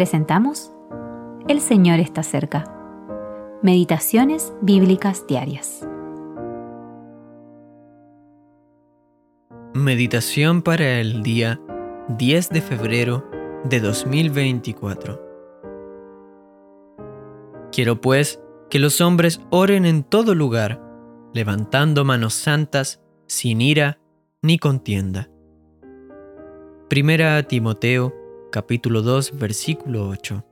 presentamos El Señor está cerca. Meditaciones Bíblicas Diarias. Meditación para el día 10 de febrero de 2024. Quiero pues que los hombres oren en todo lugar, levantando manos santas, sin ira ni contienda. Primera Timoteo, capítulo 2, versículo 8.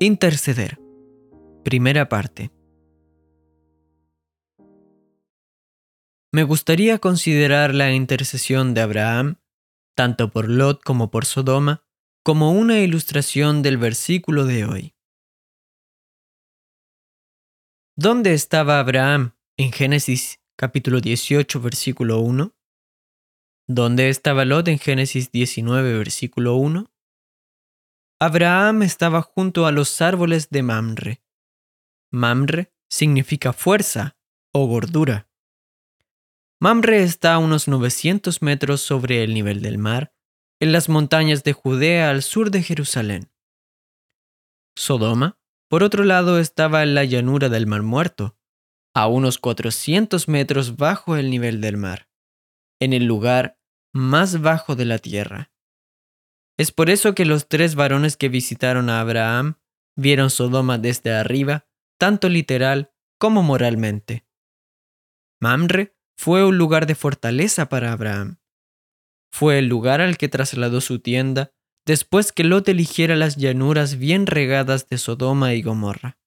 Interceder. Primera parte. Me gustaría considerar la intercesión de Abraham, tanto por Lot como por Sodoma, como una ilustración del versículo de hoy. ¿Dónde estaba Abraham en Génesis capítulo 18, versículo 1? ¿Dónde estaba Lot en Génesis 19, versículo 1? Abraham estaba junto a los árboles de Mamre. Mamre significa fuerza o gordura. Mamre está a unos 900 metros sobre el nivel del mar, en las montañas de Judea al sur de Jerusalén. Sodoma, por otro lado, estaba en la llanura del Mar Muerto, a unos 400 metros bajo el nivel del mar, en el lugar más bajo de la tierra. Es por eso que los tres varones que visitaron a Abraham vieron Sodoma desde arriba, tanto literal como moralmente. Mamre fue un lugar de fortaleza para Abraham. Fue el lugar al que trasladó su tienda después que Lot eligiera las llanuras bien regadas de Sodoma y Gomorra.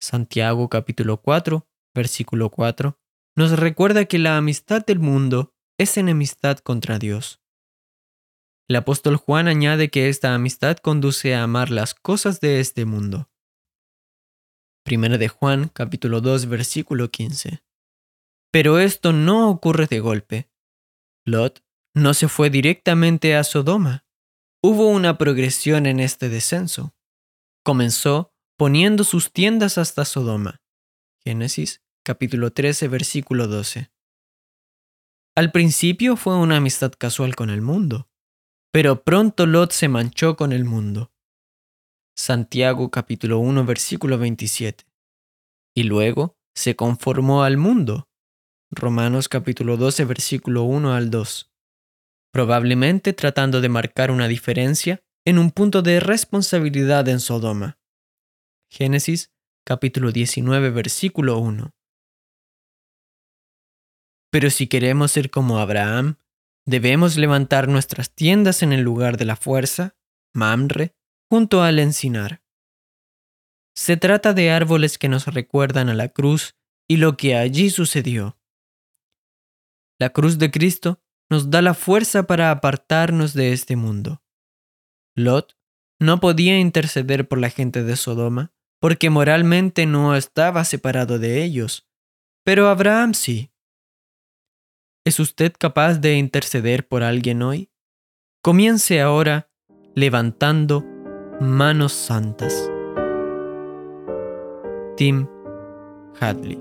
Santiago capítulo 4, versículo 4, nos recuerda que la amistad del mundo es enemistad contra Dios. El apóstol Juan añade que esta amistad conduce a amar las cosas de este mundo. Primera de Juan capítulo 2 versículo 15. Pero esto no ocurre de golpe. Lot no se fue directamente a Sodoma. Hubo una progresión en este descenso. Comenzó poniendo sus tiendas hasta Sodoma. Génesis capítulo 13 versículo 12. Al principio fue una amistad casual con el mundo, pero pronto Lot se manchó con el mundo. Santiago capítulo 1 versículo 27. Y luego se conformó al mundo. Romanos capítulo 12 versículo 1 al 2. Probablemente tratando de marcar una diferencia en un punto de responsabilidad en Sodoma. Génesis capítulo 19 versículo 1. Pero si queremos ser como Abraham, debemos levantar nuestras tiendas en el lugar de la fuerza, Mamre, junto al encinar. Se trata de árboles que nos recuerdan a la cruz y lo que allí sucedió. La cruz de Cristo nos da la fuerza para apartarnos de este mundo. Lot no podía interceder por la gente de Sodoma porque moralmente no estaba separado de ellos, pero Abraham sí. ¿Es usted capaz de interceder por alguien hoy? Comience ahora levantando manos santas. Tim Hadley